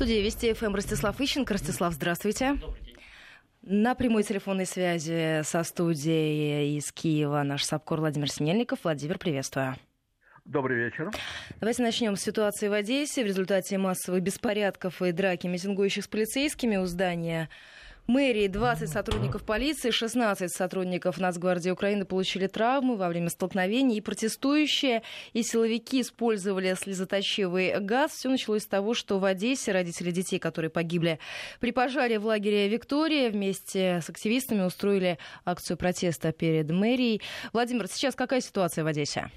студии Вести ФМ Ростислав Ищенко. Ростислав, здравствуйте. На прямой телефонной связи со студией из Киева наш САПКОР Владимир Синельников. Владимир, приветствую. Добрый вечер. Давайте начнем с ситуации в Одессе. В результате массовых беспорядков и драки митингующих с полицейскими у здания мэрии 20 сотрудников полиции, 16 сотрудников Нацгвардии Украины получили травмы во время столкновений. И протестующие и силовики использовали слезоточивый газ. Все началось с того, что в Одессе родители детей, которые погибли при пожаре в лагере «Виктория», вместе с активистами устроили акцию протеста перед мэрией. Владимир, сейчас какая ситуация в Одессе?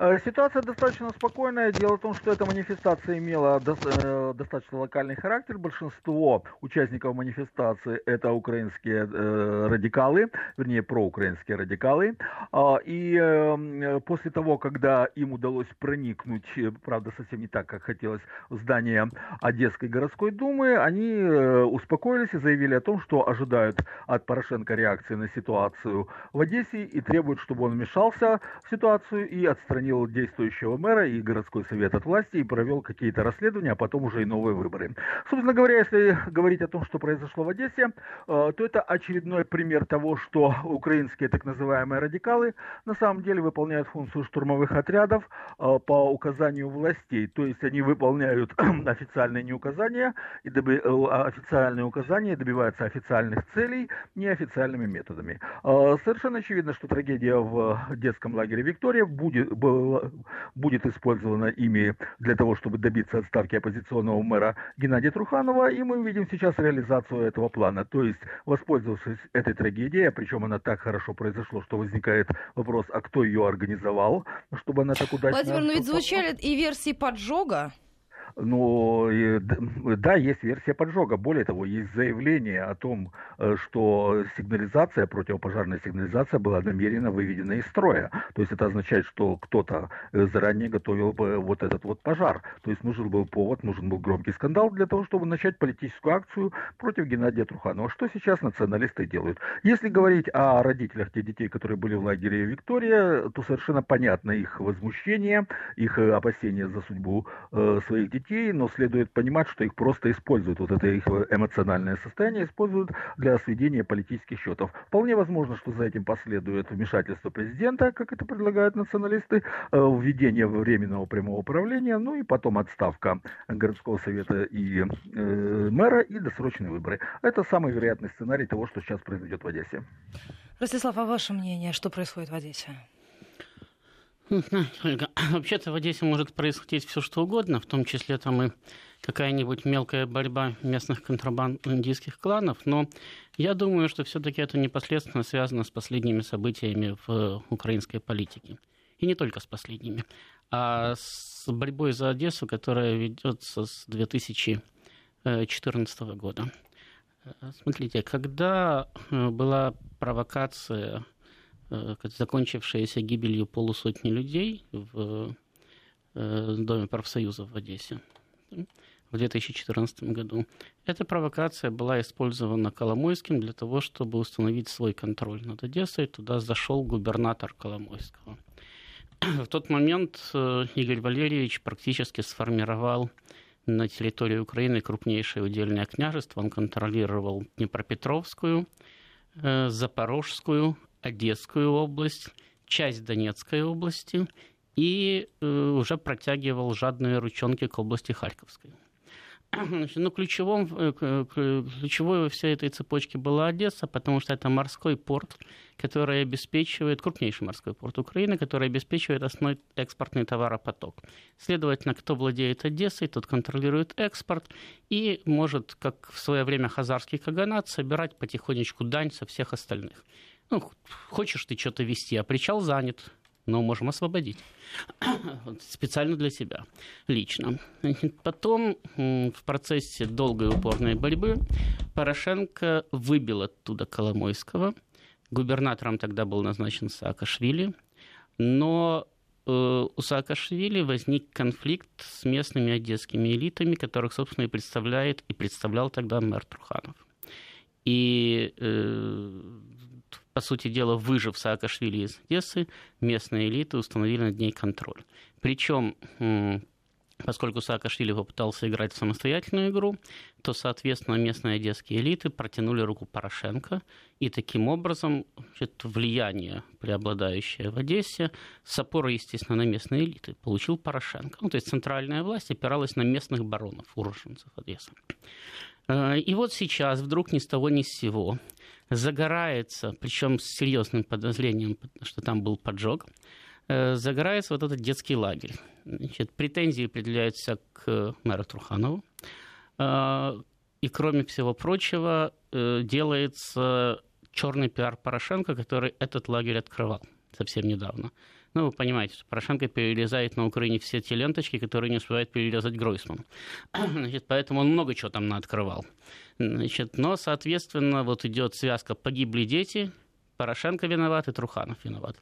Э, ситуация достаточно спокойная. Дело в том, что эта манифестация имела э, достаточно локальный характер. Большинство участников манифестации это украинские э, радикалы, вернее проукраинские радикалы. А, и после того, когда им удалось проникнуть, правда совсем не так, как хотелось, в здание Одесской городской думы, они успокоились и заявили о том, что ожидают от Порошенко реакции на ситуацию в Одессе и требуют, чтобы он вмешался в ситуацию и отстранил отстранил действующего мэра и городской совет от власти и провел какие-то расследования, а потом уже и новые выборы. Собственно говоря, если говорить о том, что произошло в Одессе, э, то это очередной пример того, что украинские так называемые радикалы на самом деле выполняют функцию штурмовых отрядов э, по указанию властей. То есть они выполняют официальные неуказания и доби... Э, официальные указания добиваются официальных целей неофициальными методами. Совершенно очевидно, что трагедия в детском лагере Виктория будет, будет использована ими для того, чтобы добиться отставки оппозиционного мэра Геннадия Труханова, и мы видим сейчас реализацию этого плана. То есть, воспользовавшись этой трагедией, причем она так хорошо произошла, что возникает вопрос, а кто ее организовал, чтобы она так удачно... Владимир, но ведь звучали и версии поджога. Ну, да, есть версия поджога. Более того, есть заявление о том, э, что сигнализация, противопожарная сигнализация была намеренно выведена из строя. То есть это означает, что кто-то э, заранее готовил бы вот этот вот пожар. То есть нужен был повод, нужен был громкий скандал для того, чтобы начать политическую акцию против Геннадия Труханова. Что сейчас националисты делают? Если говорить о родителях тех детей, которые были в лагере Виктория, то совершенно понятно их возмущение, их э, опасения за судьбу своих детей детей, но следует понимать, что их просто используют, вот это их эмоциональное состояние используют для сведения политических счетов. Вполне возможно, что за этим последует вмешательство президента, как это предлагают националисты, э, введение временного прямого управления, ну и потом отставка городского совета и э, мэра и досрочные выборы. Это самый вероятный сценарий того, что сейчас произойдет в Одессе. Ростислав, а ваше мнение, что происходит в Одессе? Вообще-то в Одессе может происходить все что угодно, в том числе там и какая-нибудь мелкая борьба местных контрабандистских кланов, но я думаю, что все-таки это непосредственно связано с последними событиями в украинской политике. И не только с последними, а с борьбой за Одессу, которая ведется с 2014 года. Смотрите, когда э, была провокация Э, закончившаяся гибелью полусотни людей в э, Доме профсоюзов в Одессе в 2014 году. Эта провокация была использована Коломойским для того, чтобы установить свой контроль над Одессой. Туда зашел губернатор Коломойского. В тот момент э, Игорь Валерьевич практически сформировал на территории Украины крупнейшее удельное княжество. Он контролировал Днепропетровскую, Запорожскую, Одесскую область, часть Донецкой области и э, уже протягивал жадные ручонки к области Харьковской. Значит, ну, ключевым, э, ключевой во всей этой цепочке была Одесса, потому что это морской порт, который обеспечивает, крупнейший морской порт Украины, который обеспечивает основной экспортный товаропоток. Следовательно, кто владеет Одессой, тот контролирует экспорт и может, как в свое время хазарский каганат, собирать потихонечку дань со всех остальных. Ну, хочешь ты что-то вести, а причал занят, но можем освободить. Специально для себя, лично. Потом в процессе долгой упорной борьбы Порошенко выбил оттуда Коломойского. Губернатором тогда был назначен Саакашвили. Но э, у Саакашвили возник конфликт с местными одесскими элитами, которых, собственно, и представляет и представлял тогда мэр Труханов. И э, по сути дела, выжив Саакашвили из Одессы, местные элиты установили над ней контроль. Причем поскольку Саакашвили попытался играть в самостоятельную игру, то, соответственно, местные одесские элиты протянули руку Порошенко, и таким образом значит, влияние, преобладающее в Одессе, с опорой, естественно, на местные элиты, получил Порошенко. Ну, то есть центральная власть опиралась на местных баронов, уроженцев Одессы. Э, и вот сейчас вдруг ни с того ни с сего загорается, причем с серьезным подозрением, что там был поджог, э, загорается вот этот детский лагерь. Значит, претензии определяются к мэру Труханову. Э, и, кроме всего прочего, делается черный пиар Порошенко, который этот лагерь открывал совсем недавно. Ну, вы понимаете, что Порошенко перерезает на Украине все те ленточки, которые не успевает перерезать Гройсман. Значит, поэтому он много чего там наоткрывал. Значит, но, соответственно, вот идет связка «погибли дети», Порошенко виноват и Труханов виноват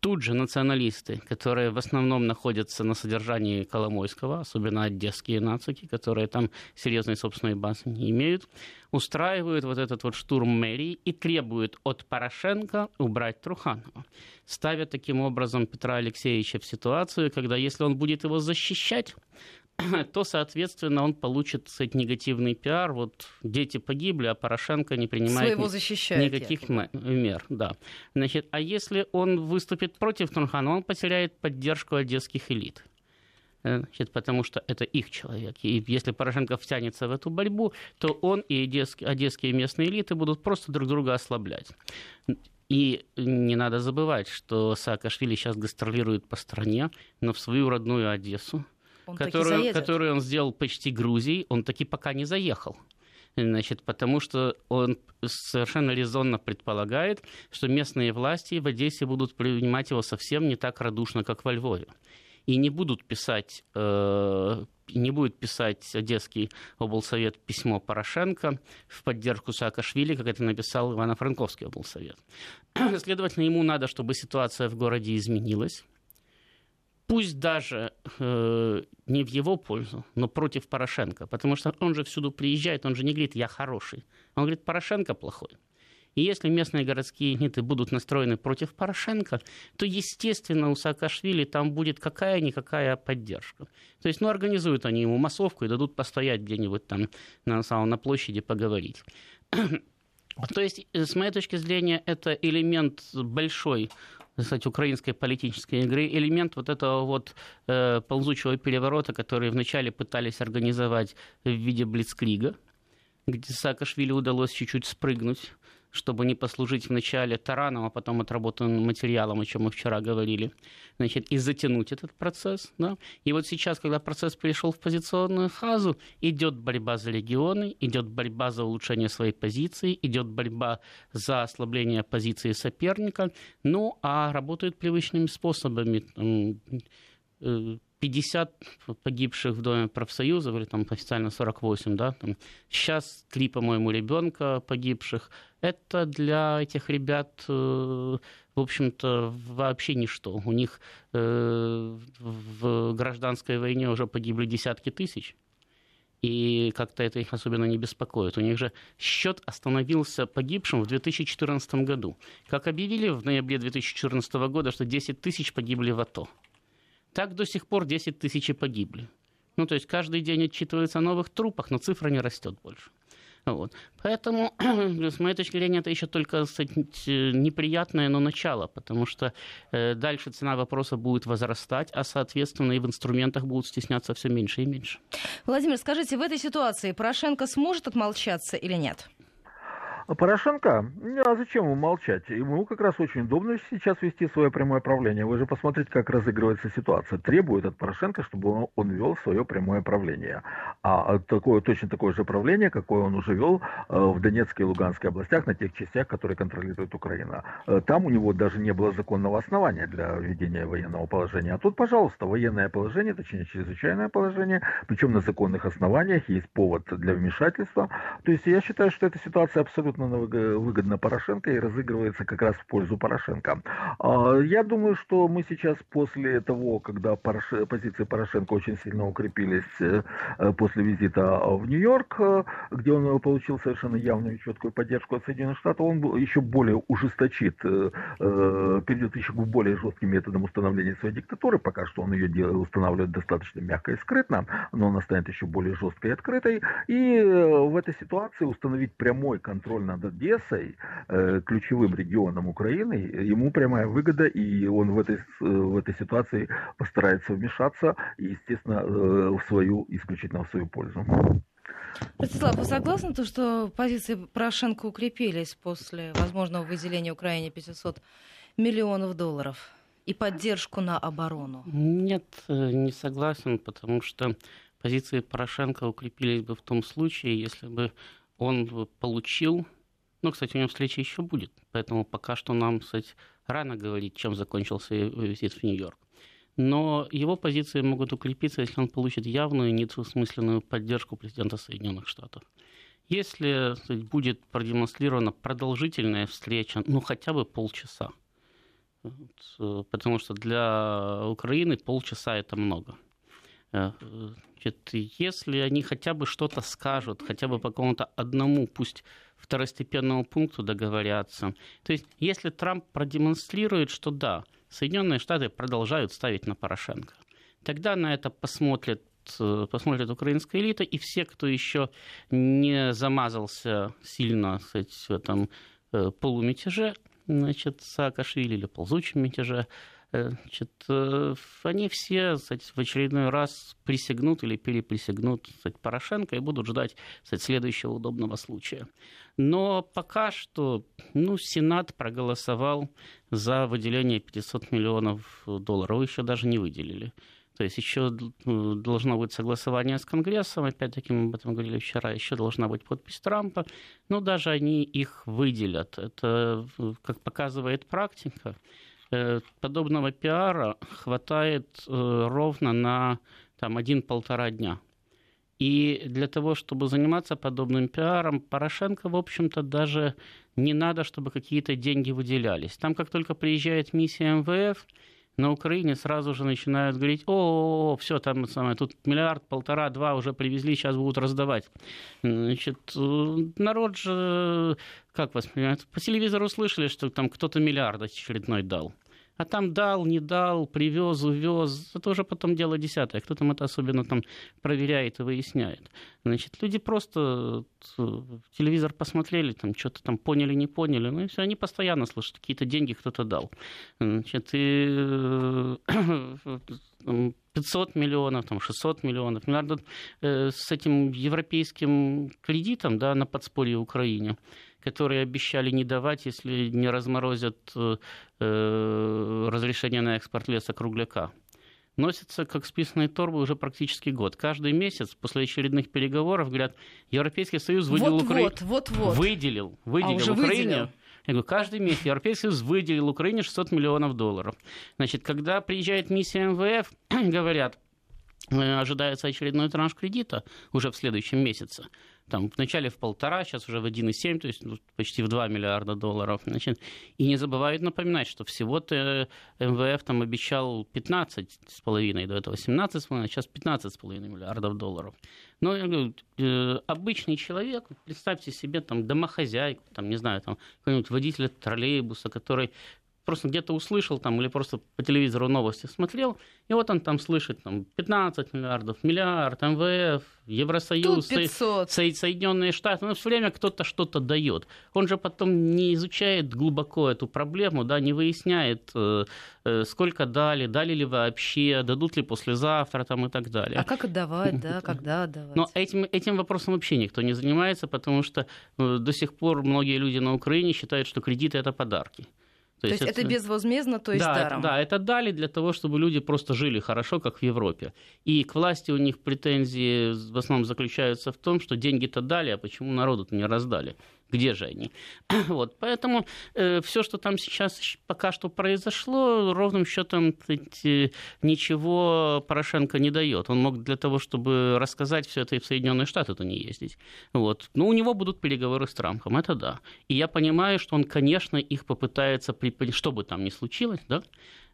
тут же националисты, которые в основном находятся на содержании Коломойского, особенно одесские нацики, которые там серьезной собственной базы не имеют, устраивают вот этот вот штурм мэрии и требуют от Порошенко убрать Труханова. Ставят таким образом Петра Алексеевича в ситуацию, когда если он будет его защищать, то, соответственно, он получит кстати, негативный пиар. Вот дети погибли, а Порошенко не принимает ни, никаких мер. Да. Значит, а если он выступит против Турхана, он потеряет поддержку одесских элит. Э, значит, потому что это их человек. И если Порошенко втянется в эту борьбу, то он и одесские, одесские местные элиты будут просто друг друга ослаблять. И не надо забывать, что Саакашвили сейчас гастролирует по стране, но в свою родную Одессу он которую, которую он сделал почти Грузией, он таки пока не заехал. Значит, потому что он совершенно резонно предполагает, что местные власти в Одессе будут принимать его совсем не так радушно, как во Львове. И не будут писать, э, не будет писать Одесский облсовет письмо Порошенко в поддержку Саакашвили, как это написал Ивано-Франковский облсовет. Следовательно, ему надо, чтобы ситуация в городе изменилась пусть даже э, не в его пользу, но против Порошенко, потому что он же всюду приезжает, он же не говорит «я хороший», он говорит «Порошенко плохой». И если местные городские элиты будут настроены против Порошенко, то, естественно, у Саакашвили там будет какая-никакая поддержка. То есть, ну, организуют они ему массовку и дадут постоять где-нибудь там на, на площади поговорить. То есть, с моей точки зрения, это элемент большой кстати, украинской политической игры, элемент вот этого вот э, ползучего переворота, который вначале пытались организовать в виде Блицкрига, где Саакашвили удалось чуть-чуть спрыгнуть чтобы не послужить вначале тараном, а потом отработанным материалом, о чем мы вчера говорили, значит, и затянуть этот процесс. Да? И вот сейчас, когда процесс перешел в позиционную фазу, идет борьба за регионы, идет борьба за улучшение своей позиции, идет борьба за ослабление позиции соперника, ну а работают привычными способами. 50 погибших в Доме профсоюзов, или там официально 48, да, там, сейчас три, по-моему, ребенка погибших. Это для этих ребят, э, в общем-то, вообще ничто. У них э, в гражданской войне уже погибли десятки тысяч. И как-то это их особенно не беспокоит. У них же счет остановился погибшим в 2014 году. Как объявили в ноябре 2014 года, что 10 тысяч погибли в АТО. Так до сих пор 10 тысяч погибли. Ну, то есть каждый день отчитывается о новых трупах, но цифра не растет больше. Вот. Поэтому, с моей точки зрения, это еще только сказать, неприятное, но начало, потому что э, дальше цена вопроса будет возрастать, а, соответственно, и в инструментах будут стесняться все меньше и меньше. Владимир, скажите, в этой ситуации Порошенко сможет отмолчаться или нет? А Порошенко, а зачем ему молчать? Ему как раз очень удобно сейчас вести свое прямое правление. Вы же посмотрите, как разыгрывается ситуация. Требует от Порошенко, чтобы он, он вел свое прямое правление. А такое, точно такое же правление, какое он уже вел э, в Донецкой и Луганской областях, на тех частях, которые контролирует Украина. Э, там у него даже не было законного основания для введения военного положения. А тут, пожалуйста, военное положение, точнее, чрезвычайное положение, причем на законных основаниях, есть повод для вмешательства. То есть я считаю, что эта ситуация абсолютно абсолютно выгодно Порошенко и разыгрывается как раз в пользу Порошенко. А, я думаю, что мы сейчас после того, когда позиции Порошенко очень сильно укрепились э, после визита в Нью-Йорк, э, где он получил совершенно явную и четкую поддержку от Соединенных Штатов, он еще более ужесточит, э, перейдет еще к более жестким методам установления своей диктатуры. Пока что он ее устанавливает достаточно мягко и скрытно, но она станет еще более жесткой и открытой. И в этой ситуации установить прямой контроль над Одессой, ключевым регионом Украины, ему прямая выгода, и он в этой, в этой ситуации постарается вмешаться и, естественно, в свою, исключительно в свою пользу. Ростислав, вы согласны, то, что позиции Порошенко укрепились после возможного выделения Украине 500 миллионов долларов и поддержку на оборону? Нет, э, не согласен, потому что позиции Порошенко укрепились бы в том случае, если бы он получил ну, кстати, у него встреча еще будет, поэтому пока что нам, кстати, рано говорить, чем закончился визит в Нью-Йорк. Но его позиции могут укрепиться, если он получит явную, недвусмысленную поддержку президента Соединенных Штатов. Если сказать, будет продемонстрирована продолжительная встреча, ну хотя бы полчаса, потому что для Украины полчаса это много. Э, значит, если они хотя бы что-то скажут, хотя бы по какому-то одному, пусть второстепенному пункту договорятся. То есть, если Трамп продемонстрирует, что да, Соединенные Штаты продолжают ставить на Порошенко, тогда на это посмотрят э, посмотрит украинская элита, и все, кто еще не замазался сильно сказать, в этом э, полумятеже, значит, Саакашвили или ползучем мятеже, значит, э, они все кстати, в очередной раз присягнут или переприсягнут кстати, Порошенко и будут ждать кстати, следующего удобного случая. Но пока что ну, Сенат проголосовал за выделение 500 миллионов долларов, еще даже не выделили. То есть еще э, должно быть согласование с Конгрессом, опять-таки мы об этом говорили вчера, еще должна быть подпись Трампа, но даже они их выделят. Это, как показывает практика, Э, подобного пиара хватает э, ровно на там, один-полтора дня. И для того, чтобы заниматься подобным пиаром, Порошенко, в общем-то, даже не надо, чтобы какие-то деньги выделялись. Там, как только приезжает миссия МВФ, на Украине сразу же начинают говорить, о, все, там самое, тут миллиард, полтора, два уже привезли, сейчас будут раздавать. Значит, э, народ же, как воспринимает, по телевизору слышали, что там кто-то миллиард очередной дал. А там дал, не дал, привез, увез. Это уже потом дело десятое. Кто там это особенно там проверяет и выясняет. Значит, люди просто э, телевизор посмотрели, там что-то там поняли, не поняли. Ну и все, они постоянно слышат, какие-то деньги кто-то дал. Значит, и 500 миллионов, там 600 миллионов, миллиардов э, с этим европейским кредитом да, на подспорье Украине которые обещали не давать, если не разморозят э, э, разрешение на экспорт леса кругляка носятся как списанные торбы уже практически год. Каждый месяц после очередных переговоров говорят, Европейский Союз выделил вот, Украине... Вот, вот, вот. Выделил, выделил а Украине... Выделил. Я говорю, каждый месяц Европейский Союз выделил Украине 600 миллионов долларов. Значит, когда приезжает миссия МВФ, говорят, э, ожидается очередной транш кредита уже в следующем месяце там, вначале в полтора, сейчас уже в 1,7, то есть ну, почти в 2 миллиарда долларов. Значит, и не забывают напоминать, что всего-то МВФ там обещал 15,5, до этого 17,5, а сейчас 15,5 миллиардов долларов. Но я говорю, э, обычный человек, представьте себе там домохозяйку, там, не знаю, там, какой-нибудь водителя троллейбуса, который просто где-то услышал там или просто по телевизору новости смотрел, и вот он там слышит там 15 миллиардов, миллиард, МВФ, Евросоюз, Со... Соединенные Штаты, но все время кто-то что-то дает. Он же потом не изучает глубоко эту проблему, да, не выясняет, э, э, сколько дали, дали ли вообще, дадут ли послезавтра там, и так далее. А как отдавать, да, когда отдавать? Но этим, этим вопросом вообще никто не занимается, потому что э, до сих пор многие люди на Украине считают, что кредиты это подарки. То, то есть, это, это безвозмездно, то есть да, даром? Да, это дали для того, чтобы люди просто жили хорошо, как в Европе. И к власти у них претензии в основном заключаются в том, что деньги-то дали, а почему народу-то не раздали? Где же они? Вот, поэтому э, все, что там сейчас пока что произошло, ровным счетом ничего Порошенко не дает. Он мог для того, чтобы рассказать все это и в Соединенные Штаты, то не ездить. Вот. Но у него будут переговоры с Трампом, это да. И я понимаю, что он, конечно, их попытается, что бы там ни случилось, да,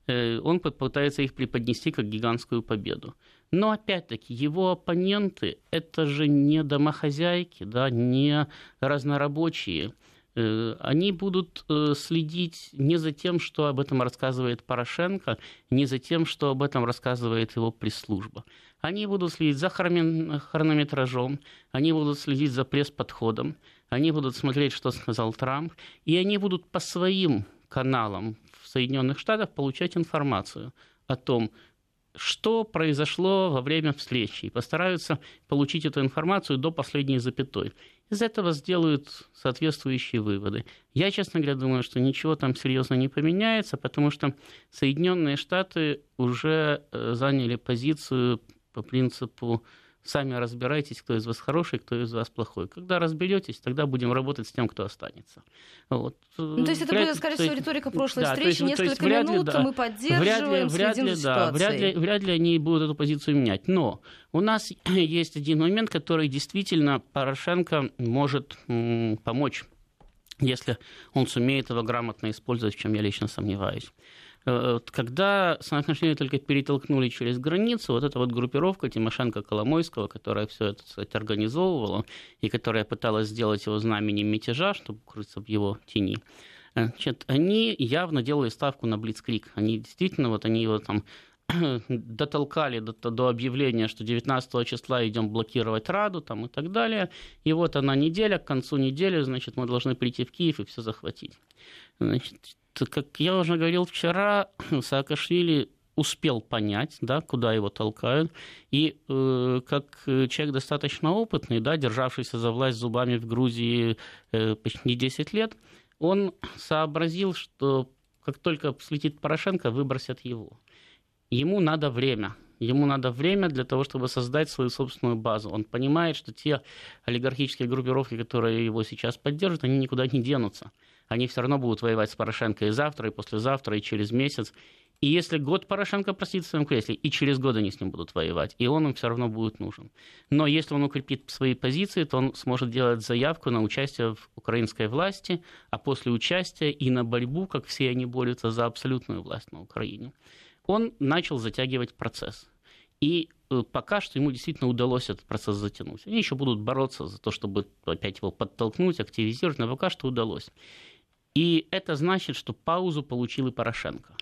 э, он попытается их преподнести как гигантскую победу. Но опять-таки его оппоненты это же не домохозяйки, да, не разнорабочие. Э, они будут э, следить не за тем, что об этом рассказывает Порошенко, не за тем, что об этом рассказывает его пресс-служба. Они будут следить за хронометражом, они будут следить за пресс-подходом, они будут смотреть, что сказал Трамп, и они будут по своим каналам в Соединенных Штатах получать информацию о том, что произошло во время встречи, и постараются получить эту информацию до последней запятой. Из этого сделают соответствующие выводы. Я, честно говоря, думаю, что ничего там серьезно не поменяется, потому что Соединенные Штаты уже э, заняли позицию по принципу Сами разбирайтесь, кто из вас хороший, кто из вас плохой. Когда разберетесь, тогда будем работать с тем, кто останется. Вот. Ну, то есть это будет, скорее всего, риторика прошлой да, встречи. есть, Несколько есть, минут ли, да, мы поддерживаем, вряд ли, вряд ли, да, вряд ли, вряд ли они будут эту позицию менять. Но у нас есть один момент, который действительно Порошенко может м, помочь если он сумеет его грамотно использовать, в чем я лично сомневаюсь. Э, когда самоотношения только перетолкнули через границу, вот эта вот группировка Тимошенко-Коломойского, которая все это, кстати, организовывала и которая пыталась сделать его знаменем мятежа, чтобы крыться в его тени, э, Значит, они явно делали ставку на Блицкрик. Они действительно, вот они его там дотолкали до, до объявления, что 19 числа идем блокировать Раду там, и так далее. И вот она неделя, к концу недели, значит, мы должны прийти в Киев и все захватить. Значит, как я уже говорил вчера, Саакашвили успел понять, да, куда его толкают. И э, как человек достаточно опытный, да, державшийся за власть зубами в Грузии э, почти 10 лет, он сообразил, что как только слетит Порошенко, выбросят его. Ему надо время. Ему надо время для того, чтобы создать свою собственную базу. Он понимает, что те олигархические группировки, которые его сейчас поддерживают, они никуда не денутся они все равно будут воевать с Порошенко и завтра, и послезавтра, и через месяц. И если год Порошенко просит в своем кресле, и через год они с ним будут воевать, и он им все равно будет нужен. Но если он укрепит свои позиции, то он сможет делать заявку на участие в украинской власти, а после участия и на борьбу, как все они борются за абсолютную власть на Украине. Он начал затягивать процесс. И э, пока что ему действительно удалось этот процесс затянуть. Они еще будут бороться за то, чтобы опять его подтолкнуть, активизировать, но пока что удалось. И это значит, что паузу получил и Порошенко.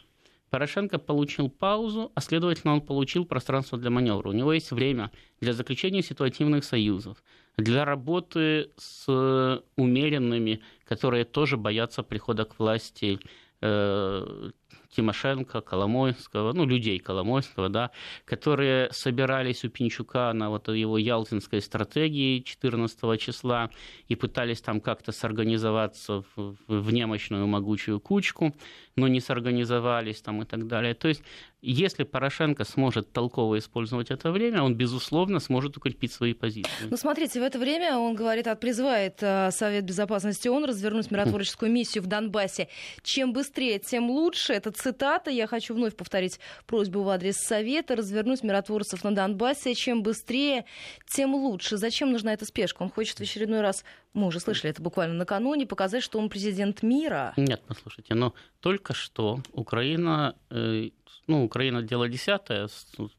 Порошенко получил паузу, а следовательно он получил пространство для маневра. У него есть время для заключения ситуативных союзов, для работы с умеренными, которые тоже боятся прихода к власти э, Тимошенко, Коломойского, ну, людей Коломойского, да, которые собирались у Пинчука на вот его ялтинской стратегии 14 числа и пытались там как-то сорганизоваться в, немощную могучую кучку, но не сорганизовались там и так далее. То есть если Порошенко сможет толково использовать это время, он, безусловно, сможет укрепить свои позиции. Ну, смотрите, в это время он говорит, призывает э, Совет Безопасности ООН развернуть миротворческую миссию в Донбассе. Чем быстрее, тем лучше. Это цитата. Я хочу вновь повторить просьбу в адрес Совета развернуть миротворцев на Донбассе. Чем быстрее, тем лучше. Зачем нужна эта спешка? Он хочет в очередной раз, мы уже слышали это буквально накануне, показать, что он президент мира. Нет, послушайте, но только что Украина э, ну, Украина дело десятое,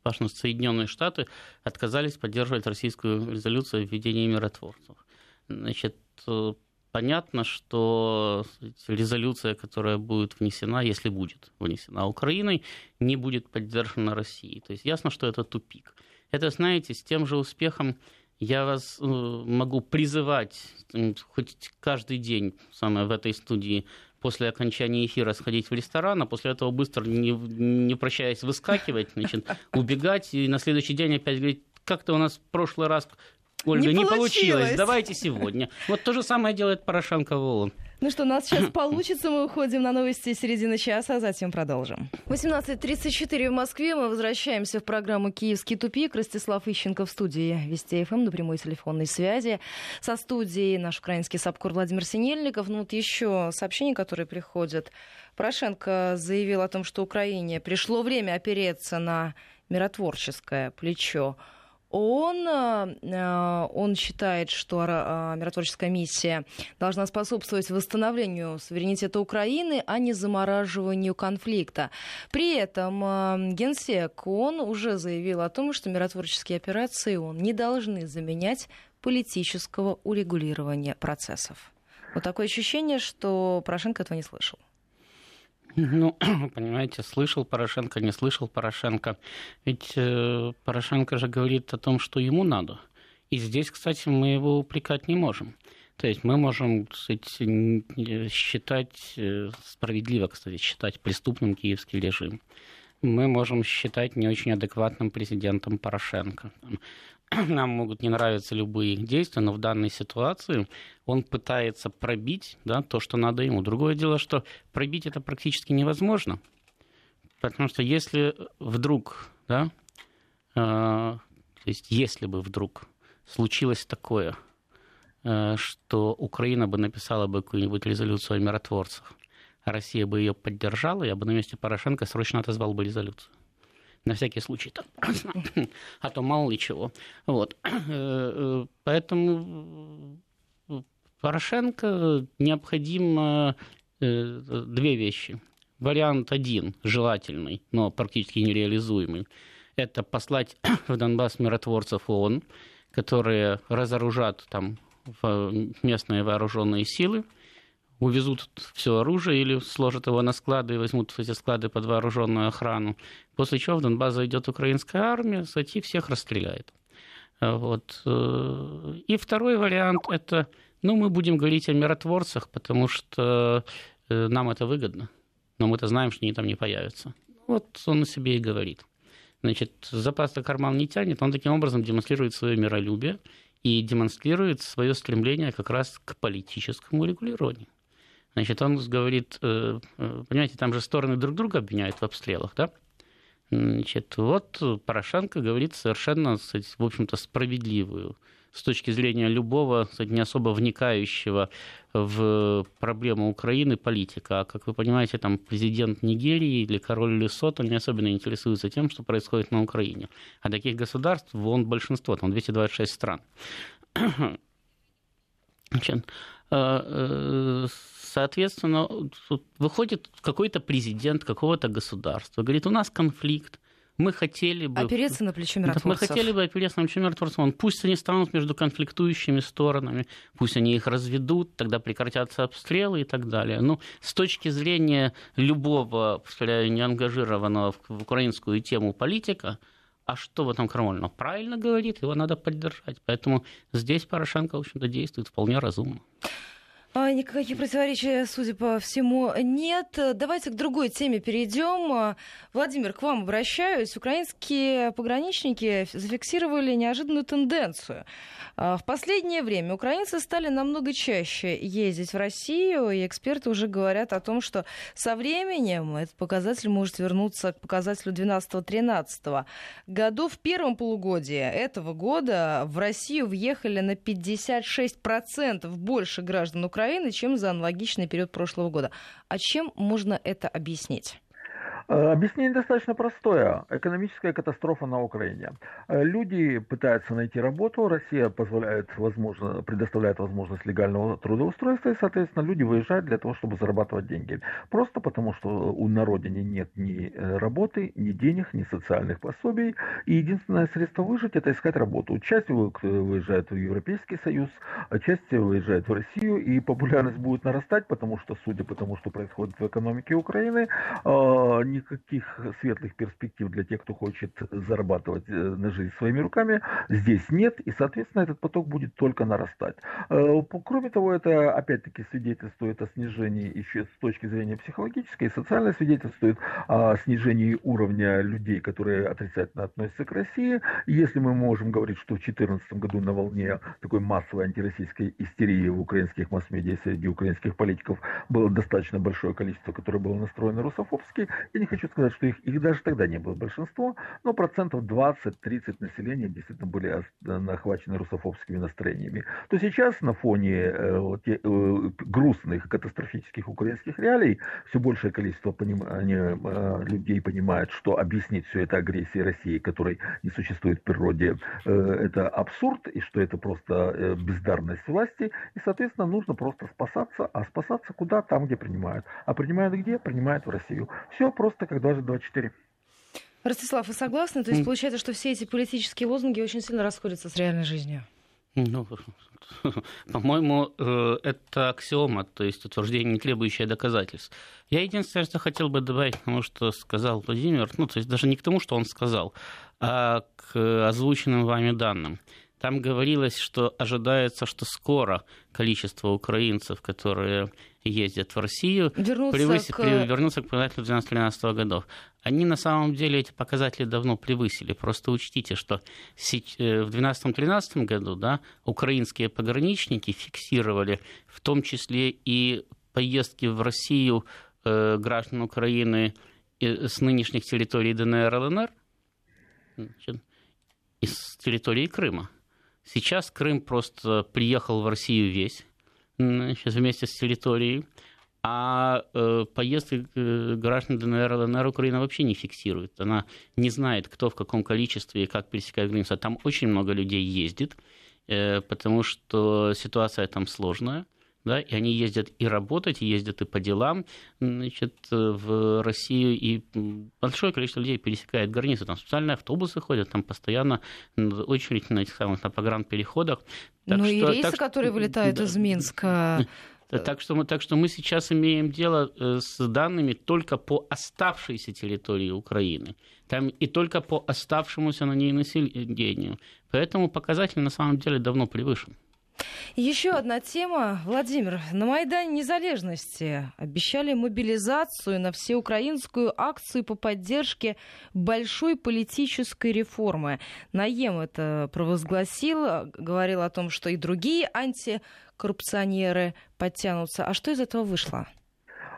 важно, Соединенные Штаты отказались поддерживать российскую резолюцию о введении миротворцев. Значит, э, понятно, что резолюция, которая будет внесена, если будет внесена Украиной, не будет поддержана Россией. То есть ясно, что это тупик. Это, знаете, с тем же успехом я вас э, могу призывать хоть каждый день самое в этой студии после окончания эфира сходить в ресторан, а после этого быстро, не, не прощаясь, выскакивать, значит, убегать, и на следующий день опять говорить, как-то у нас в прошлый раз Ольга, не, не получилось. получилось. Давайте сегодня. Вот то же самое делает Порошенко в ООН. Ну что, у нас сейчас получится. Мы уходим на новости середины часа, а затем продолжим. 18.34 в Москве. Мы возвращаемся в программу «Киевский тупик». Ростислав Ищенко в студии Вести ФМ на прямой телефонной связи. Со студией наш украинский САПКОР Владимир Синельников. Ну вот еще сообщения, которые приходят. Порошенко заявил о том, что Украине пришло время опереться на миротворческое плечо ООН. Э, он считает, что э, миротворческая миссия должна способствовать восстановлению суверенитета Украины, а не замораживанию конфликта. При этом э, Генсек ООН уже заявил о том, что миротворческие операции ООН не должны заменять политического урегулирования процессов. Вот такое ощущение, что Порошенко этого не слышал. Ну, понимаете, слышал Порошенко, не слышал Порошенко. Ведь э, Порошенко же говорит о том, что ему надо. И здесь, кстати, мы его упрекать не можем. То есть мы можем кстати, считать, э, справедливо, кстати, считать преступным киевский режим. Мы можем считать не очень адекватным президентом Порошенко. нам могут не нравиться любые их действия, но в данной ситуации он пытается пробить да, то, что надо ему. Другое дело, что пробить это практически невозможно, потому что если вдруг, да, э, то есть если бы вдруг случилось такое, э, что Украина бы написала бы какую-нибудь резолюцию о миротворцах, а Россия бы ее поддержала, я бы на месте Порошенко срочно отозвал бы резолюцию на всякий случай, там, а то мало ли чего. Вот. Э, э, поэтому Порошенко необходимо э, две вещи. Вариант один, желательный, но практически нереализуемый, это послать в Донбасс миротворцев ООН, которые разоружат там местные вооруженные силы, увезут все оружие или сложат его на склады и возьмут эти склады под вооруженную охрану. После чего в Донбасс зайдет украинская армия, зайти всех расстреляет. Вот. Э, и второй вариант – это, ну, мы будем говорить о миротворцах, потому что э, нам это выгодно, но мы-то знаем, что они там не появятся. Вот он себе и говорит. Значит, запас карман не тянет, он таким образом демонстрирует свое миролюбие и демонстрирует свое стремление как раз к политическому регулированию. Значит, он говорит, э, э, понимаете, там же стороны друг друга обвиняют в обстрелах, да? Значит, вот Порошенко говорит совершенно, в общем-то, справедливую с точки зрения любого, не особо вникающего в проблему Украины политика. А, как вы понимаете, там президент Нигерии или король Лесото не особенно интересуется тем, что происходит на Украине. А таких государств вон большинство, там 226 стран. Значит, Соответственно, выходит какой-то президент какого-то государства, говорит, у нас конфликт, мы хотели бы... Опереться на плечо миротворцев. Мы хотели бы опереться на плечо миротворцев. Пусть они станут между конфликтующими сторонами, пусть они их разведут, тогда прекратятся обстрелы и так далее. Но ну, с точки зрения любого, повторяю, неангажированного в украинскую тему политика, а что в этом крамольного? Правильно говорит, его надо поддержать. Поэтому здесь Порошенко, в общем-то, действует вполне разумно. Никаких противоречий, судя по всему, нет. Давайте к другой теме перейдем. Владимир, к вам обращаюсь. Украинские пограничники зафиксировали неожиданную тенденцию. А, в последнее время украинцы стали намного чаще ездить в Россию, и эксперты уже говорят о том, что со временем этот показатель может вернуться к показателю 12-13 году. В первом полугодии этого года в Россию въехали на 56% больше граждан Украины, Украины, чем за аналогичный период прошлого года. А чем можно это объяснить? Э, объяснение достаточно простое. Экономическая катастрофа на Украине. Э, люди пытаются найти работу, Россия позволяет, возможно, предоставляет возможность легального трудоустройства, и, соответственно, люди выезжают для того, чтобы зарабатывать деньги. Просто потому, что у на родине нет ни э, работы, ни денег, ни социальных пособий, и единственное средство выжить – это искать работу. Часть выезжает в Европейский Союз, а часть выезжает в Россию, и популярность будет нарастать, потому что, судя по тому, что происходит в экономике Украины, никаких светлых перспектив для тех, кто хочет зарабатывать на жизнь своими руками, здесь нет, и, соответственно, этот поток будет только нарастать. Кроме того, это опять-таки свидетельствует о снижении еще с точки зрения психологической и социальной свидетельствует о снижении уровня людей, которые отрицательно относятся к России. Если мы можем говорить, что в 2014 году на волне такой массовой антироссийской истерии в украинских масс-медиа среди украинских политиков было достаточно большое количество, которое было настроено русофобски, я не хочу сказать, что их, их даже тогда не было большинство, но процентов 20-30 населения действительно были охвачены русофобскими настроениями. То сейчас на фоне э, те, э, грустных, катастрофических украинских реалий все большее количество понимания, э, людей понимает, что объяснить все это агрессией России, которой не существует в природе, э, это абсурд, и что это просто э, бездарность власти, и, соответственно, нужно просто спасаться, а спасаться куда? Там, где принимают. А принимают где? Принимают в Россию. Все просто как дважды два четыре. Ростислав, вы согласны? То есть получается, что все эти политические лозунги очень сильно расходятся с реальной жизнью? Ну, по-моему, э, это аксиома, то есть утверждение, не требующее доказательств. Я единственное, что хотел бы добавить к тому, что сказал Владимир, ну, то есть даже не к тому, что он сказал, а к озвученным вами данным. Там говорилось, что ожидается, что скоро количество украинцев, которые ездят в Россию, вернуться превысит, к... вернутся к показателю 12-13 годов. Они на самом деле эти показатели давно превысили. Просто учтите, что э, в 2012-2013 году да, украинские пограничники фиксировали в том числе и поездки в Россию э, граждан Украины с нынешних территорий ДНР, ЛНР, из территории Крыма. Сейчас Крым просто приехал в Россию весь, сейчас вместе с территорией, а э, поездки э, граждан ДНР, ЛНР Украина вообще не фиксирует. Она не знает, кто в каком количестве и как пересекает границу. Там очень много людей ездит, э, потому что ситуация там сложная да, и они ездят и работать, и ездят и по делам, значит, в Россию, и большое количество людей пересекает границу, там специальные автобусы ходят, там постоянно очередь на этих самых на погранпереходах. Так ну что, и рейсы, так, которые вылетают да, из Минска... Так что, мы, так что мы сейчас имеем дело э, с данными только по оставшейся территории Украины. Там и только по оставшемуся на ней населению. Поэтому показатель на самом деле давно превышен. Еще одна тема. Владимир, на Майдане Незалежности обещали мобилизацию на всеукраинскую акцию по поддержке большой политической реформы. Наем это провозгласил, говорил о том, что и другие антикоррупционеры подтянутся. А что из этого вышло?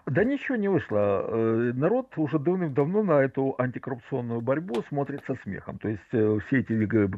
Да ничего не вышло. Э, народ уже давным-давно на эту антикоррупционную борьбу смотрит со смехом. То есть э, все эти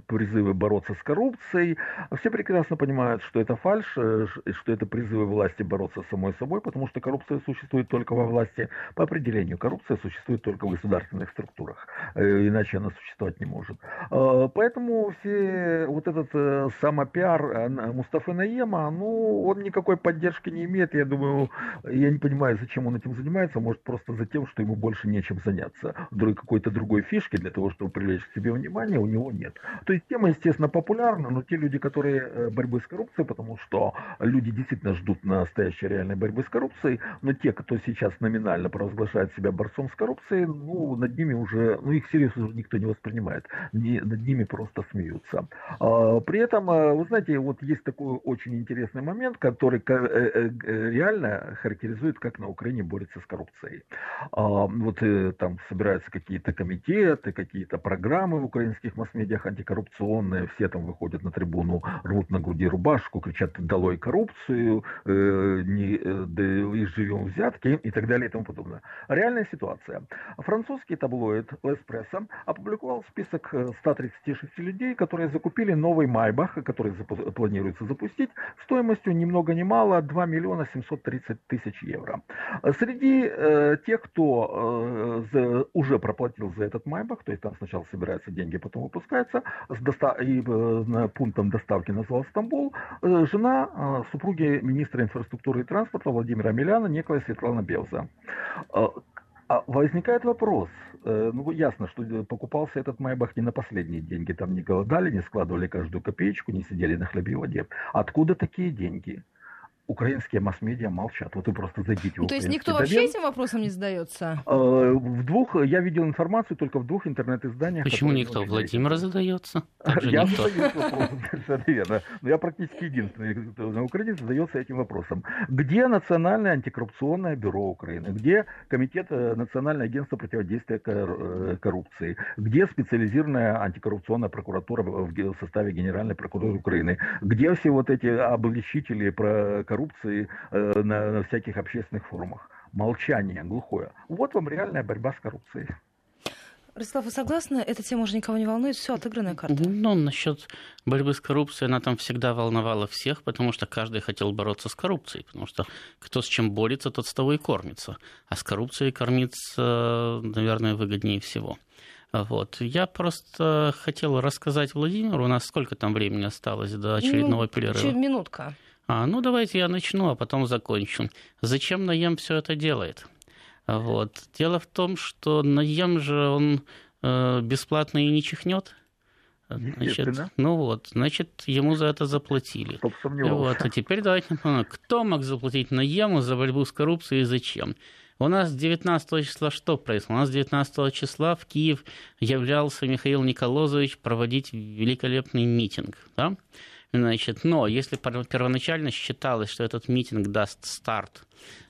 призывы бороться с коррупцией, все прекрасно понимают, что это фальш, э, что это призывы власти бороться с самой собой, потому что коррупция существует только во власти. По определению, коррупция существует только в государственных структурах, иначе она существовать не может. Поэтому все, вот этот самопиар Мустафы Наема, ну, он никакой поддержки не имеет. Я думаю, я не понимаю, зачем чем он этим занимается, может просто за тем, что ему больше нечем заняться. Другой, какой-то другой фишки для того, чтобы привлечь к себе внимание, у него нет. То есть тема, естественно, популярна, но те люди, которые э, борьбы с коррупцией, потому что люди действительно ждут настоящей реальной борьбы с коррупцией, но те, кто сейчас номинально провозглашает себя борцом с коррупцией, ну, над ними уже, ну, их серьезно уже никто не воспринимает. Не, над ними просто смеются. А, при этом, э, вы знаете, вот есть такой очень интересный момент, который э, реально характеризует как наука Украине борется с коррупцией. А, вот э, там собираются какие-то комитеты, какие-то программы в украинских масс-медиах антикоррупционные, все там выходят на трибуну, рвут на груди рубашку, кричат «долой коррупцию», э, не, э, да, и «живем взятки» и так далее и тому подобное. Реальная ситуация. Французский таблоид «Леспрессо» опубликовал список 136 людей, которые закупили новый Майбах, который запу- планируется запустить, стоимостью ни много ни мало 2 миллиона 730 тысяч евро. Среди э, тех, кто э, уже проплатил за этот майбах, то есть там сначала собираются деньги, потом выпускается, с доста- и э, пунктом доставки назвал Стамбул, э, жена э, супруги министра инфраструктуры и транспорта Владимира Миляна, некая Светлана Белза. Э, а возникает вопрос, э, ну ясно, что покупался этот Майбах не на последние деньги, там не голодали, не складывали каждую копеечку, не сидели на хлебе и воде. Откуда такие деньги? Украинские масс-медиа молчат. Вот вы просто зайдите в То есть никто вообще этим вопросом не задается? Э, в двух, я видел информацию только в двух интернет-изданиях. Почему никто? Владимир задается? Я задаюсь вопросом, совершенно. Но я практически единственный, кто на Украине задается этим вопросом. Где Национальное антикоррупционное бюро Украины? Где Комитет э, Национальное агентство противодействия э, коррупции? Где специализированная антикоррупционная прокуратура в составе Генеральной прокуратуры Украины? Где все вот эти обличители про коррупцию? Коррупции э, на, на всяких общественных форумах. Молчание глухое. Вот вам реальная борьба с коррупцией. Ростислав, вы согласны? Эта тема уже никого не волнует, все отыгранная карта. Ну, насчет борьбы с коррупцией, она там всегда волновала всех, потому что каждый хотел бороться с коррупцией, потому что кто с чем борется, тот с того и кормится. А с коррупцией кормиться, наверное, выгоднее всего. Вот. Я просто хотел рассказать Владимиру, у нас сколько там времени осталось до очередного ну, перерыва? Минутка. А, ну, давайте я начну, а потом закончу. Зачем Наем все это делает? Вот. Дело в том, что Наем же он э, бесплатно и не чихнет. Значит, ну вот, значит, ему за это заплатили. Вот, а теперь давайте напомним, кто мог заплатить Наему за борьбу с коррупцией и зачем? У нас 19 числа что происходило? У нас 19 числа в Киев являлся Михаил Николозович проводить великолепный митинг. Да? Значит, но если первоначально считалось, что этот митинг даст старт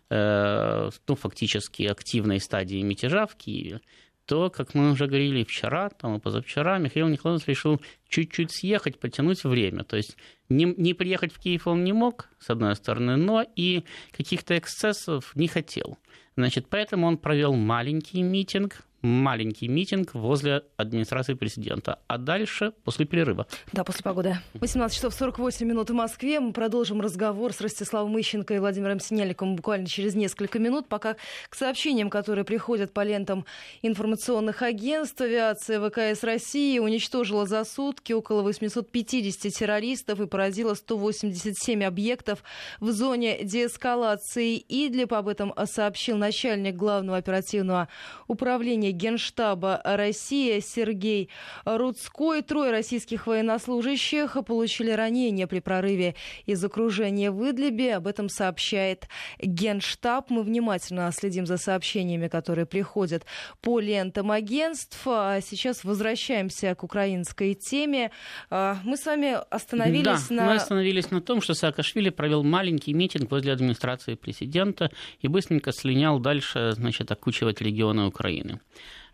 э, ну, фактически активной стадии мятежа в Киеве, то, как мы уже говорили вчера, там, и позавчера, Михаил Николаевич решил чуть-чуть съехать, потянуть время. То есть не, не приехать в Киев он не мог, с одной стороны, но и каких-то эксцессов не хотел. Значит, поэтому он провел маленький митинг, маленький митинг возле администрации президента. А дальше после перерыва. Да, после погоды. 18 часов 48 минут в Москве. Мы продолжим разговор с Ростиславом Ищенко и Владимиром Синельником буквально через несколько минут. Пока к сообщениям, которые приходят по лентам информационных агентств. Авиация ВКС России уничтожила за сутки около 850 террористов и поразила 187 объектов в зоне деэскалации. Идлиб об этом сообщил начальник главного оперативного управления управления Генштаба России Сергей Рудской. Трое российских военнослужащих получили ранения при прорыве из окружения в Идлибе. Об этом сообщает Генштаб. Мы внимательно следим за сообщениями, которые приходят по лентам агентств. А сейчас возвращаемся к украинской теме. А, мы с вами остановились да, на... мы остановились на том, что Саакашвили провел маленький митинг возле администрации президента и быстренько слинял дальше, значит, окучивать регионы Украины.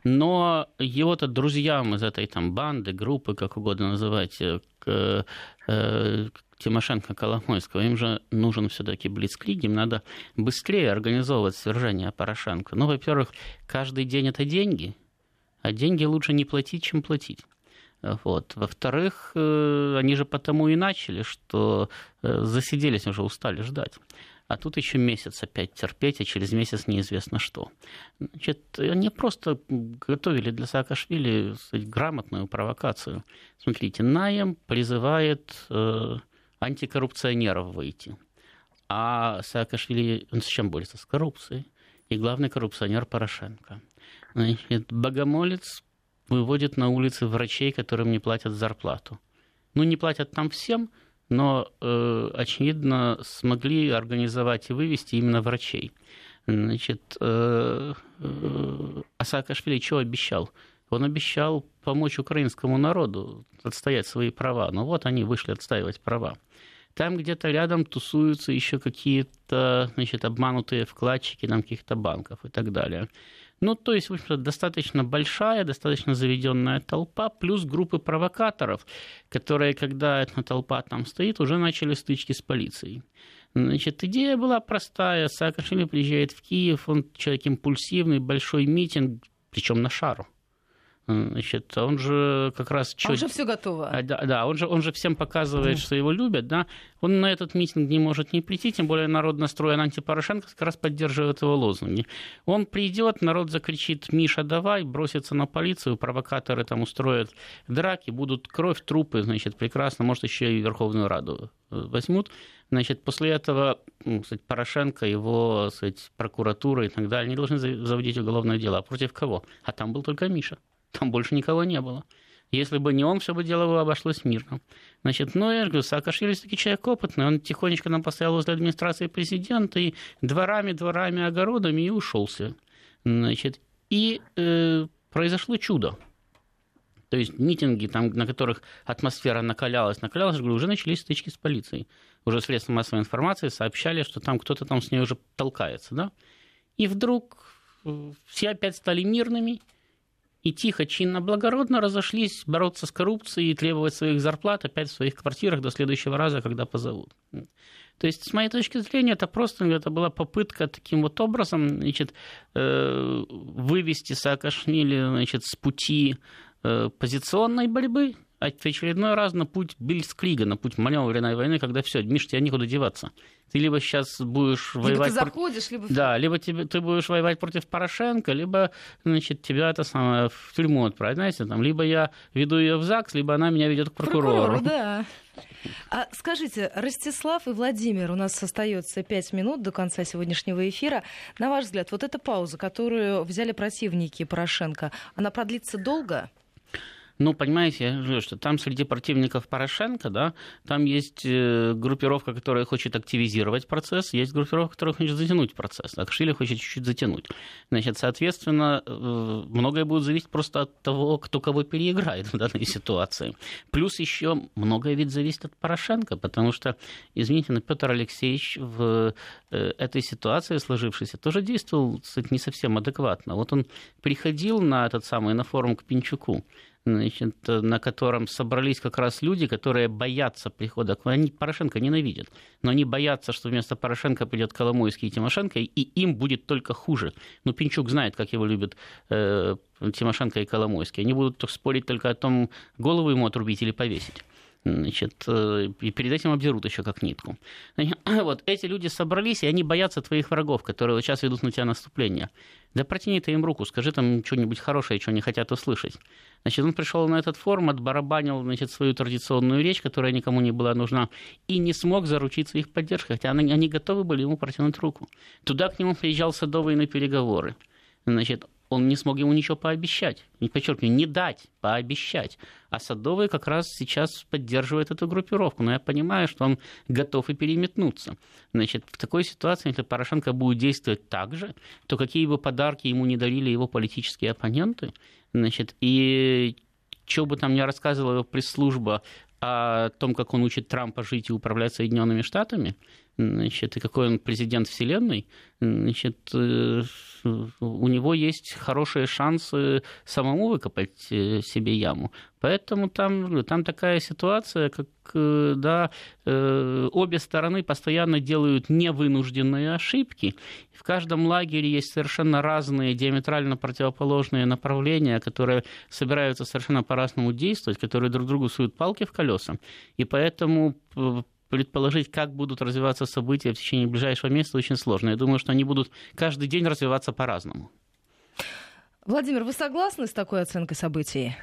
Но его-то друзьям из этой там банды, группы, как угодно называть, э, к, э, Тимошенко Коломойского, им же нужен все-таки блицкриг, им надо быстрее организовывать свержение Порошенко. Ну, во-первых, каждый день это деньги, а деньги лучше не платить, чем платить. Вот. Во-вторых, э, они же потому и начали, что засиделись, уже устали ждать а тут еще месяц опять терпеть, а через месяц неизвестно что. Значит, они просто готовили для Саакашвили грамотную провокацию. Смотрите, Наем призывает э, антикоррупционеров выйти. А Саакашвили, он с чем борется? С коррупцией. И главный коррупционер Порошенко. Значит, богомолец выводит на улицы врачей, которым не платят зарплату. Ну, не платят там всем, но, э, очевидно, смогли организовать и вывести именно врачей. Значит, э, э, Саакашвили что обещал? Он обещал помочь украинскому народу отстоять свои права. Ну вот они вышли отстаивать права. Там где-то рядом тусуются еще какие-то значит, обманутые вкладчики там, каких-то банков и так далее. Ну, то есть, в общем-то, достаточно большая, достаточно заведенная толпа, плюс группы провокаторов, которые, когда эта толпа там стоит, уже начали стычки с полицией. Значит, идея была простая. Саакашвили приезжает в Киев, он человек импульсивный, большой митинг, причем на шару. Значит, он же как раз... А уже все готово. А, да, да он, же, он же всем показывает, mm. что его любят, да. Он на этот митинг не может не прийти, тем более народ настроен антипорошенко, как раз поддерживает его лозунги. Он придет, народ закричит «Миша, давай!», бросится на полицию, провокаторы там устроят драки, будут кровь, трупы, значит, прекрасно, может, еще и Верховную Раду э, возьмут. Значит, после этого ну, кстати, Порошенко, его кстати, прокуратура и так далее, они должны заводить уголовное дело. А против кого? А там был только Миша. Там больше никого не было. Если бы не он, все бы дело бы обошлось мирно. Значит, ну, я говорю, Саакашвили таки человек опытный, он тихонечко нам поставил возле администрации президента и дворами, дворами, огородами и ушелся. Значит, и э, произошло чудо. То есть митинги, там, на которых атмосфера накалялась, накалялась, говорю, уже начались стычки с полицией. Уже средства массовой информации сообщали, что там кто-то там с ней уже толкается. Да? И вдруг э, все опять стали мирными, и тихо, чинно, благородно разошлись бороться с коррупцией и требовать своих зарплат опять в своих квартирах до следующего раза, когда позовут. То есть, с моей точки зрения, это просто это была попытка таким вот образом значит, э, вывести Саакашвили значит, с пути э, позиционной борьбы, в очередной раз на путь Бильскрига, на путь маневренной войны, когда все, Миш, тебе некуда деваться. Ты либо сейчас будешь либо воевать... Либо ты заходишь, либо... Да, либо тебе, ты будешь воевать против Порошенко, либо, значит, тебя это самое, в тюрьму отправить. Знаете, там, либо я веду ее в ЗАГС, либо она меня ведет к прокурору. Прокурору, да. А скажите, Ростислав и Владимир, у нас остается пять минут до конца сегодняшнего эфира. На ваш взгляд, вот эта пауза, которую взяли противники Порошенко, она продлится долго? Ну, понимаете, что там среди противников Порошенко, да, там есть э, группировка, которая хочет активизировать процесс, есть группировка, которая хочет затянуть процесс. А Кашвили хочет чуть-чуть затянуть. Значит, соответственно, э, многое будет зависеть просто от того, кто кого переиграет в данной ситуации. Плюс еще многое ведь зависит от Порошенко, потому что, извините, но Петр Алексеевич в э, этой ситуации сложившейся тоже действовал, кстати, не совсем адекватно. Вот он приходил на этот самый, на форум к Пинчуку, значит, на котором собрались как раз люди, которые боятся прихода. Они Порошенко ненавидят, но они боятся, что вместо Порошенко придет Коломойский и Тимошенко, и им будет только хуже. Ну, Пинчук знает, как его любят э, Тимошенко и Коломойский. Они будут спорить только о том, голову ему отрубить или повесить. Значит, э, и перед этим обдерут еще как нитку. Вот эти люди собрались, и они боятся твоих врагов, которые вот сейчас ведут на тебя наступление. Да протяни ты им руку, скажи там что-нибудь хорошее, что они хотят услышать. Значит, он пришел на этот форум, отбарабанил значит, свою традиционную речь, которая никому не была нужна, и не смог заручиться их поддержкой, хотя они, они готовы были ему протянуть руку. Туда к нему приезжал Садовый на переговоры. Значит, он не смог ему ничего пообещать. Не подчеркиваю, не дать, пообещать. А Садовый как раз сейчас поддерживает эту группировку. Но я понимаю, что он готов и переметнуться. Значит, в такой ситуации, если Порошенко будет действовать так же, то какие бы подарки ему не дарили его политические оппоненты, значит, и что бы там ни рассказывала его пресс-служба о том, как он учит Трампа жить и управлять Соединенными Штатами, значит, и какой он президент Вселенной, значит, э, у него есть хорошие шансы самому выкопать э, себе яму. Поэтому там, там такая ситуация, как э, да, обе стороны постоянно делают невынужденные ошибки. В каждом лагере есть совершенно разные, диаметрально противоположные направления, которые собираются совершенно по-разному действовать, которые друг другу суют палки в колеса. И поэтому предположить, как будут развиваться события в течение ближайшего месяца, очень сложно. Я думаю, что они будут каждый день развиваться по-разному. Владимир, вы согласны с такой оценкой событий?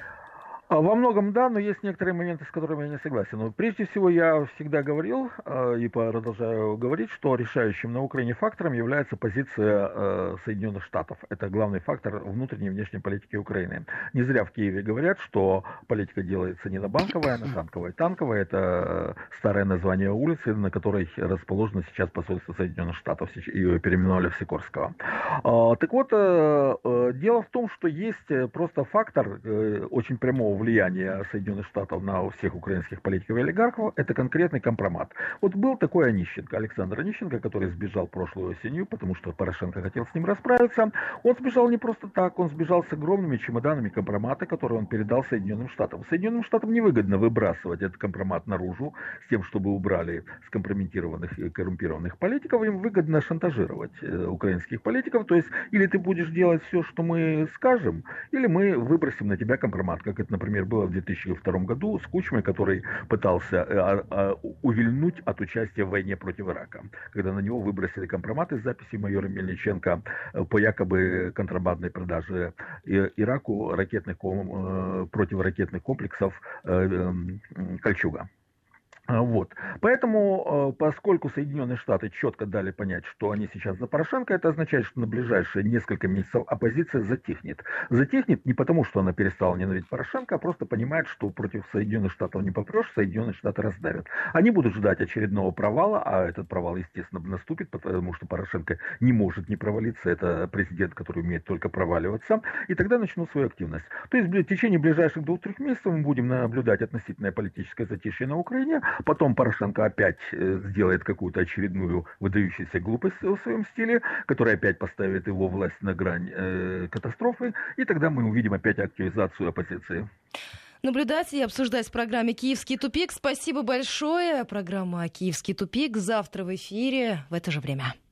А, во многом да, но есть некоторые моменты, с которыми я не согласен. Но прежде всего я всегда говорил а, и продолжаю говорить, что решающим на Украине фактором является позиция а, Соединенных Штатов. Это главный фактор внутренней и внешней политики Украины. Не зря в Киеве говорят, что политика делается не на банковая, а на танковая. Танковая – это старое название улицы, на которой расположено сейчас посольство Соединенных Штатов. Ее переименовали в Сикорского. Так вот, э, э, дело в том, что есть просто фактор э, очень прямого влияние Соединенных Штатов на всех украинских политиков и олигархов, это конкретный компромат. Вот был такой Онищенко, Александр Онищенко, который сбежал прошлой осенью, потому что Порошенко хотел с ним расправиться. Он сбежал не просто так, он сбежал с огромными чемоданами компромата, которые он передал Соединенным Штатам. Соединенным Штатам невыгодно выбрасывать этот компромат наружу с тем, чтобы убрали скомпрометированных и коррумпированных политиков. Им выгодно шантажировать э, украинских политиков. То есть, или ты будешь делать все, что мы скажем, или мы выбросим на тебя компромат, как это, например, например, было в 2002 году с Кучмой, который пытался э, а, а, увильнуть от участия в войне против Ирака, когда на него выбросили компроматы с записью майора Мельниченко э, по якобы контрабандной продаже Ираку ракетных, э, противоракетных комплексов «Кольчуга». А, вот. Поэтому, э, поскольку Соединенные Штаты четко дали понять, что они сейчас за Порошенко, это означает, что на ближайшие несколько месяцев оппозиция затихнет. Затихнет не потому, что она перестала ненавидеть Порошенко, а просто понимает, что против Соединенных Штатов не попрешь, Соединенные Штаты раздавят. Они будут ждать очередного провала, а этот провал, естественно, наступит, потому что Порошенко не может не провалиться. Это президент, который умеет только проваливаться. И тогда начнут свою активность. То есть в течение ближайших двух-трех месяцев мы будем наблюдать относительное политическое затишье на Украине, Потом Порошенко опять э, сделает какую-то очередную выдающуюся глупость в своем стиле, которая опять поставит его власть на грань э, катастрофы. И тогда мы увидим опять активизацию оппозиции. Наблюдать и обсуждать в программе «Киевский тупик». Спасибо большое. Программа «Киевский тупик» завтра в эфире в это же время.